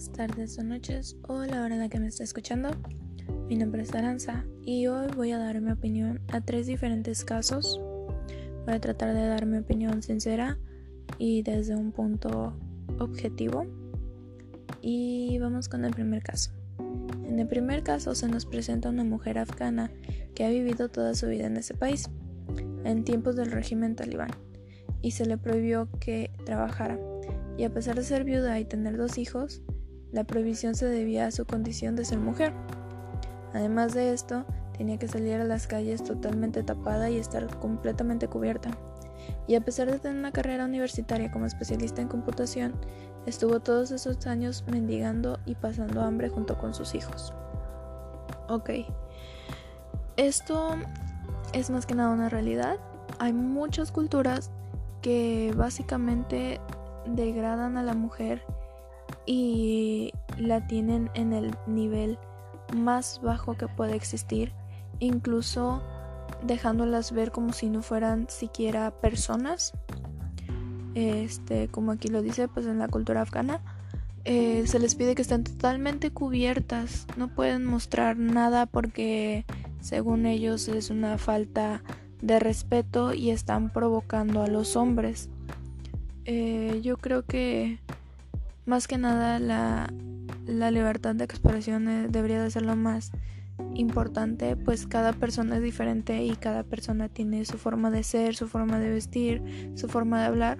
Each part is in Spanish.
días, tardes o noches o la hora en la que me esté escuchando. Mi nombre es Aranza y hoy voy a dar mi opinión a tres diferentes casos. Voy a tratar de dar mi opinión sincera y desde un punto objetivo. Y vamos con el primer caso. En el primer caso se nos presenta una mujer afgana que ha vivido toda su vida en ese país, en tiempos del régimen talibán, y se le prohibió que trabajara y a pesar de ser viuda y tener dos hijos, la prohibición se debía a su condición de ser mujer. Además de esto, tenía que salir a las calles totalmente tapada y estar completamente cubierta. Y a pesar de tener una carrera universitaria como especialista en computación, estuvo todos esos años mendigando y pasando hambre junto con sus hijos. Ok, esto es más que nada una realidad. Hay muchas culturas que básicamente degradan a la mujer y la tienen en el nivel más bajo que puede existir, incluso dejándolas ver como si no fueran siquiera personas. Este, como aquí lo dice, pues en la cultura afgana, eh, se les pide que estén totalmente cubiertas, no pueden mostrar nada porque según ellos es una falta de respeto y están provocando a los hombres. Eh, yo creo que más que nada la, libertad de expresión eh, debería de ser lo más importante, pues cada persona es diferente y cada persona tiene su forma de ser, su forma de vestir, su forma de hablar,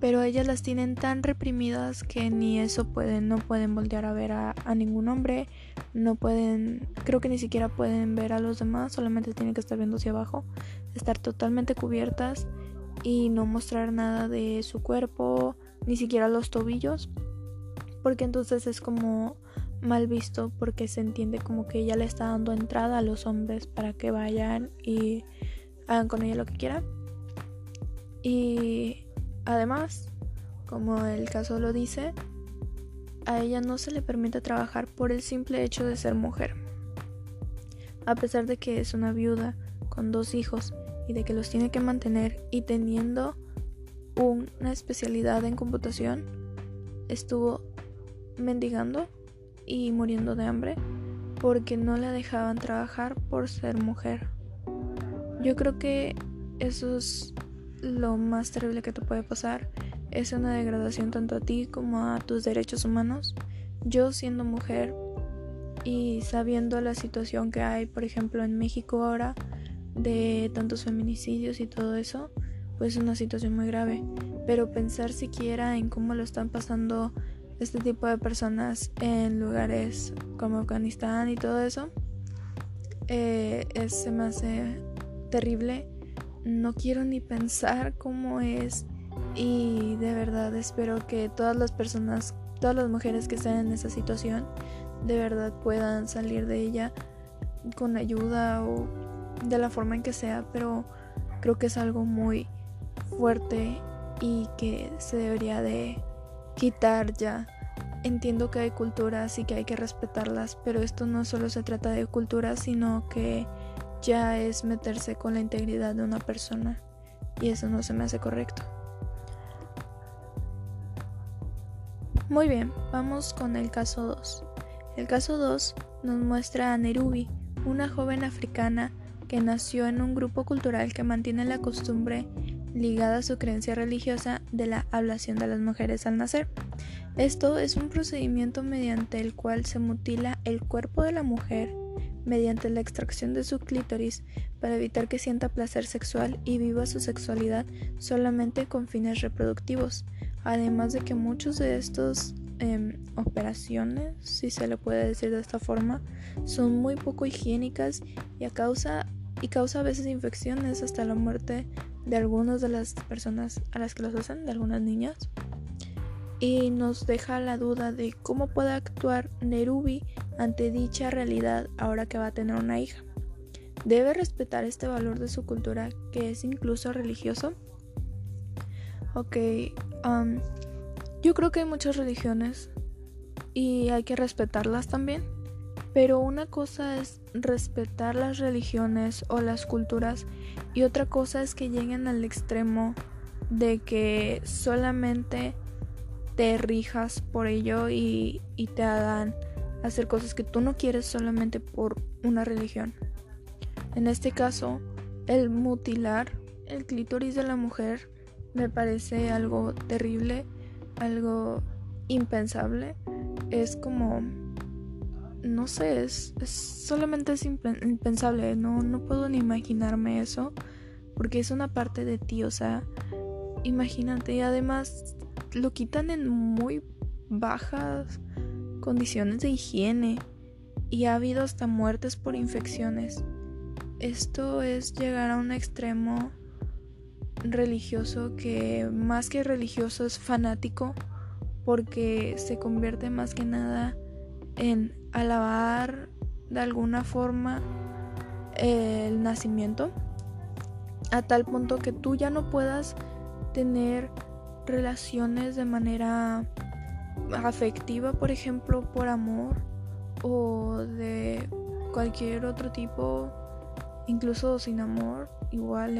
pero ellas las tienen tan reprimidas que ni eso pueden, no pueden voltear a ver a, a ningún hombre, no pueden, creo que ni siquiera pueden ver a los demás, solamente tienen que estar viendo hacia abajo, estar totalmente cubiertas y no mostrar nada de su cuerpo, ni siquiera los tobillos, porque entonces es como mal visto porque se entiende como que ella le está dando entrada a los hombres para que vayan y hagan con ella lo que quieran. Y además, como el caso lo dice, a ella no se le permite trabajar por el simple hecho de ser mujer. A pesar de que es una viuda con dos hijos y de que los tiene que mantener y teniendo una especialidad en computación, estuvo mendigando y muriendo de hambre porque no la dejaban trabajar por ser mujer. Yo creo que eso es lo más terrible que te puede pasar. Es una degradación tanto a ti como a tus derechos humanos. Yo siendo mujer y sabiendo la situación que hay, por ejemplo, en México ahora, de tantos feminicidios y todo eso, pues es una situación muy grave. Pero pensar siquiera en cómo lo están pasando este tipo de personas en lugares como Afganistán y todo eso, eh, es, se me hace terrible. No quiero ni pensar cómo es y de verdad espero que todas las personas, todas las mujeres que estén en esa situación, de verdad puedan salir de ella con ayuda o de la forma en que sea, pero creo que es algo muy fuerte y que se debería de quitar ya. Entiendo que hay culturas y que hay que respetarlas, pero esto no solo se trata de culturas, sino que ya es meterse con la integridad de una persona y eso no se me hace correcto. Muy bien, vamos con el caso 2. El caso 2 nos muestra a Nerubi, una joven africana que nació en un grupo cultural que mantiene la costumbre ligada a su creencia religiosa de la ablación de las mujeres al nacer. Esto es un procedimiento mediante el cual se mutila el cuerpo de la mujer mediante la extracción de su clítoris para evitar que sienta placer sexual y viva su sexualidad solamente con fines reproductivos. Además de que muchos de estos em, operaciones, si se le puede decir de esta forma, son muy poco higiénicas y a causa y causa a veces infecciones hasta la muerte de algunas de las personas a las que los hacen, de algunas niñas. Y nos deja la duda de cómo puede actuar Nerubi ante dicha realidad ahora que va a tener una hija. ¿Debe respetar este valor de su cultura que es incluso religioso? Ok, um, yo creo que hay muchas religiones y hay que respetarlas también. Pero una cosa es respetar las religiones o las culturas y otra cosa es que lleguen al extremo de que solamente te rijas por ello y, y te hagan hacer cosas que tú no quieres solamente por una religión. En este caso, el mutilar el clítoris de la mujer me parece algo terrible, algo impensable. Es como, no sé, es, solamente es impensable. No, no puedo ni imaginarme eso, porque es una parte de ti, o sea, imagínate. Y además lo quitan en muy bajas condiciones de higiene y ha habido hasta muertes por infecciones. Esto es llegar a un extremo religioso que más que religioso es fanático porque se convierte más que nada en alabar de alguna forma el nacimiento a tal punto que tú ya no puedas tener relaciones de manera afectiva, por ejemplo, por amor o de cualquier otro tipo, incluso sin amor, igual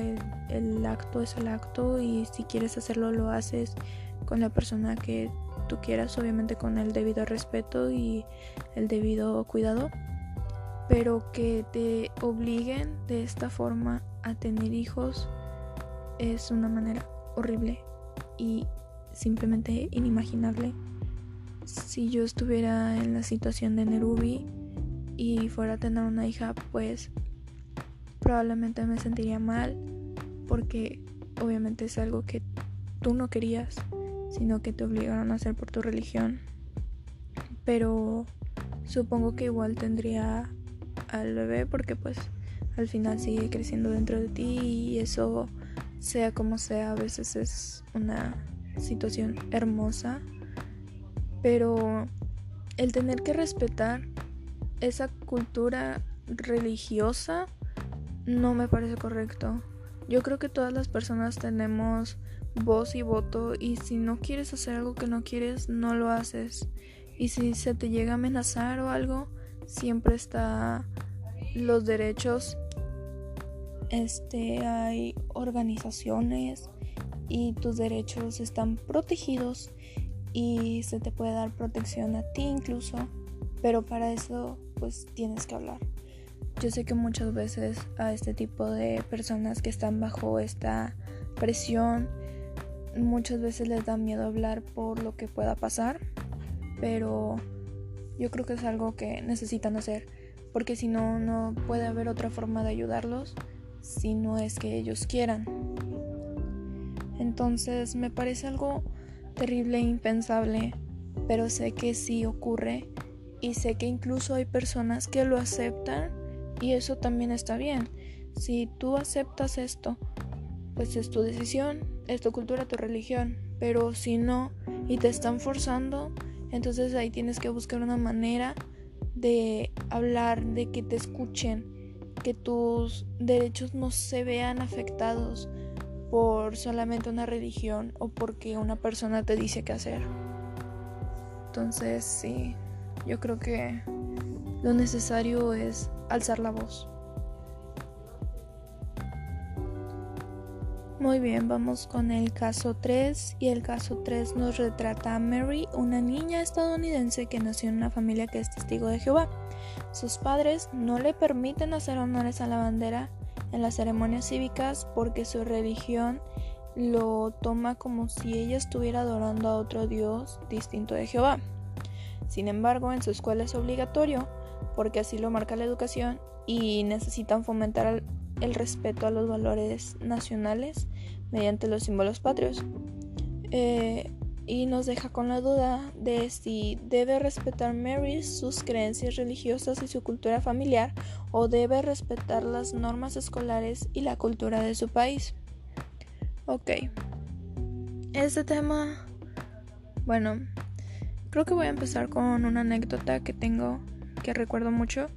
el, acto es el acto y si quieres hacerlo lo haces con la persona que tú quieras, obviamente con el debido respeto y el debido cuidado, pero que te obliguen de esta forma a tener hijos es una manera horrible y simplemente inimaginable. Si yo estuviera en la situación de Nerubi y fuera a tener una hija, pues probablemente me sentiría mal porque obviamente es algo que tú no querías, sino que te obligaron a hacer por tu religión. Pero supongo que igual tendría al bebé porque pues al final sigue creciendo dentro de ti y eso sea como sea a veces es una situación hermosa pero el tener que respetar esa cultura religiosa no me parece correcto. Yo creo que todas las personas tenemos voz y voto y si no quieres hacer algo que no quieres, no lo haces. Y si se te llega a amenazar o algo, siempre está los derechos. Este hay organizaciones y tus derechos están protegidos y se te puede dar protección a ti incluso, pero para eso pues tienes que hablar. Yo sé que muchas veces a este tipo de personas que están bajo esta presión, muchas veces les da miedo hablar por lo que pueda pasar, pero yo creo que es algo que necesitan hacer, porque si no, no puede haber otra forma de ayudarlos si no es que ellos quieran. Entonces me parece algo terrible e impensable, pero sé que sí ocurre y sé que incluso hay personas que lo aceptan y eso también está bien. Si tú aceptas esto, pues es tu decisión, es tu cultura, tu religión. Pero si no y te están forzando, entonces ahí tienes que buscar una manera de hablar, de que te escuchen, que tus derechos no se vean afectados por solamente una religión o porque una persona te dice qué hacer. Entonces sí, yo creo que lo necesario es alzar la voz. Muy bien, vamos con el caso 3 y el caso 3 nos retrata a Mary, una niña estadounidense que nació en una familia que es testigo de Jehová. Sus padres no le permiten hacer honores a la bandera en las ceremonias cívicas porque su religión lo toma como si ella estuviera adorando a otro Dios distinto de Jehová. Sin embargo, en su escuela es obligatorio porque así lo marca la educación y necesitan fomentar el respeto a los valores nacionales mediante los símbolos patrios. Eh, y nos deja con la duda de si debe respetar Mary sus creencias religiosas y su cultura familiar o debe respetar las normas escolares y la cultura de su país. Ok. Este tema, bueno, creo que voy a empezar con una anécdota que tengo que recuerdo mucho.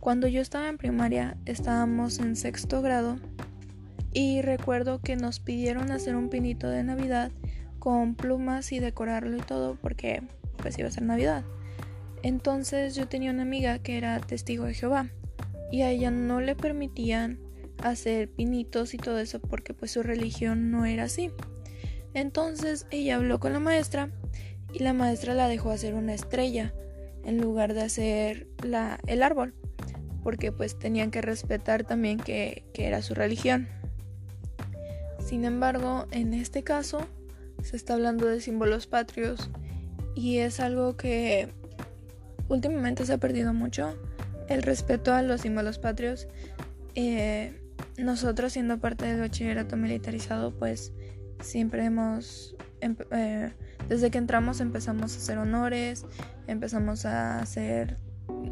Cuando yo estaba en primaria estábamos en sexto grado y recuerdo que nos pidieron hacer un pinito de Navidad con plumas y decorarlo y todo porque pues iba a ser Navidad. Entonces yo tenía una amiga que era testigo de Jehová y a ella no le permitían hacer pinitos y todo eso porque pues su religión no era así. Entonces ella habló con la maestra y la maestra la dejó hacer una estrella en lugar de hacer la, el árbol, porque pues tenían que respetar también que, que era su religión. Sin embargo, en este caso se está hablando de símbolos patrios y es algo que últimamente se ha perdido mucho, el respeto a los símbolos patrios. Eh, nosotros siendo parte del bachillerato militarizado, pues siempre hemos, eh, desde que entramos empezamos a hacer honores, empezamos a hacer,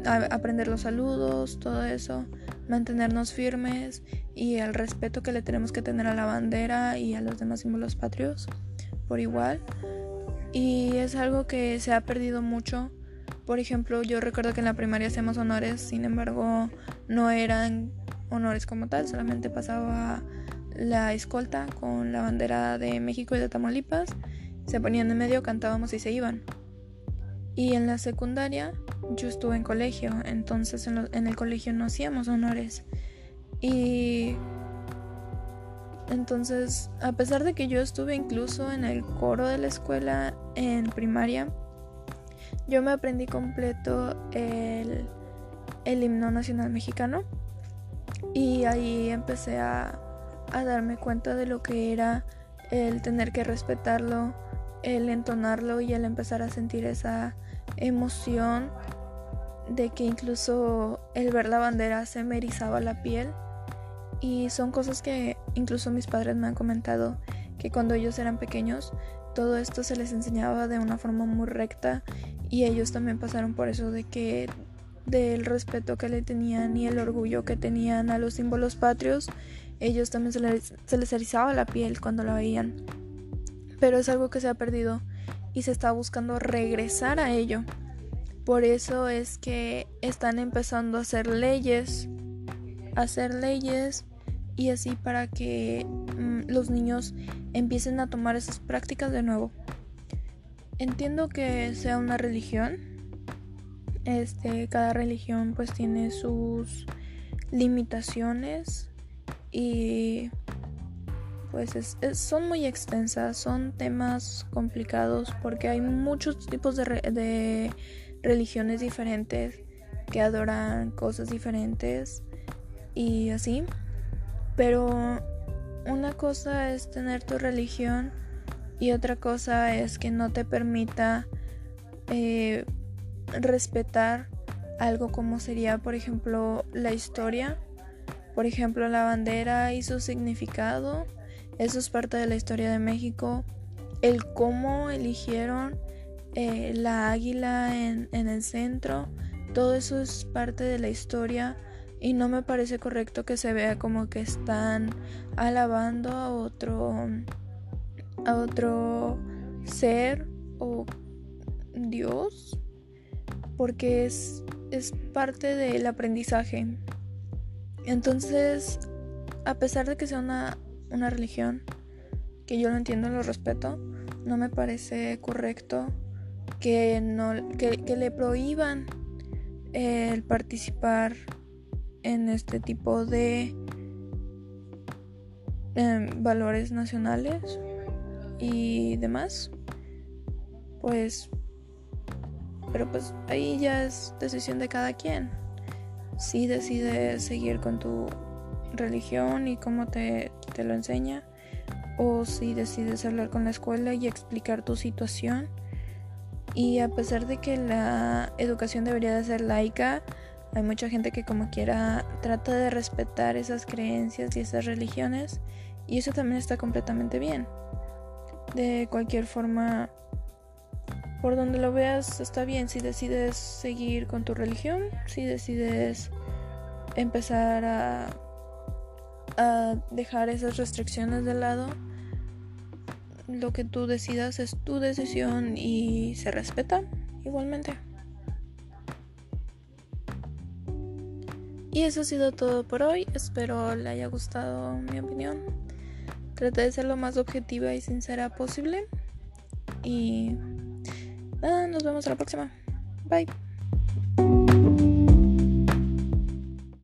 aprender los saludos, todo eso, mantenernos firmes y el respeto que le tenemos que tener a la bandera y a los demás símbolos patrios por igual. Y es algo que se ha perdido mucho. Por ejemplo, yo recuerdo que en la primaria hacíamos honores, sin embargo, no eran honores como tal, solamente pasaba la escolta con la bandera de México y de Tamaulipas, se ponían en medio, cantábamos y se iban. Y en la secundaria yo estuve en colegio, entonces en, el colegio no hacíamos honores. Y entonces, a pesar de que yo estuve incluso en el coro de la escuela en primaria, yo me aprendí completo el, el himno nacional mexicano y ahí empecé a, a darme cuenta de lo que era el tener que respetarlo, el entonarlo y el empezar a sentir esa emoción de que incluso el ver la bandera se me erizaba la piel y son cosas que incluso mis padres me han comentado que cuando ellos eran pequeños todo esto se les enseñaba de una forma muy recta y ellos también pasaron por eso de que del respeto que le tenían y el orgullo que tenían a los símbolos patrios, ellos también se les, se les erizaba la piel cuando la veían. Pero es algo que se ha perdido y se está buscando regresar a ello. Por eso es que están empezando a hacer leyes, a hacer leyes y así para que mm, los niños empiecen a tomar esas prácticas de nuevo. Entiendo que sea una religión. Este, cada religión pues tiene sus limitaciones y pues son muy extensas, son temas complicados porque hay muchos tipos de, de religiones diferentes que adoran cosas diferentes y así. Pero una cosa es tener tu religión y otra cosa es que no te permita eh, respetar algo como sería, por ejemplo, la historia, por ejemplo, la bandera y su significado. Eso es parte de la historia de México. El cómo eligieron eh, la águila en el centro, todo eso es parte de la historia y no me parece correcto que se vea como que están alabando a otro a otro ser o Dios porque es, es parte del aprendizaje entonces a pesar de que sea una, una religión que yo lo entiendo lo respeto no me parece correcto que no que, que le prohíban el participar en este tipo de em, valores nacionales y demás. Pues pero pues ahí ya es decisión de cada quien. Si decides seguir con tu religión y cómo te, te lo enseña o si decides hablar con la escuela y explicar tu situación y a pesar de que la educación debería de ser laica hay mucha gente que como quiera trata de respetar esas creencias y esas religiones y eso también está completamente bien. De cualquier forma, por donde lo veas está bien si decides seguir con tu religión, si decides empezar a, dejar esas restricciones de lado. Lo que tú decidas es tu decisión y se respeta igualmente. Y eso ha sido todo por hoy. Espero le haya gustado mi opinión. Traté de ser lo más objetiva y sincera posible. Y nada, nos vemos a la próxima. Bye.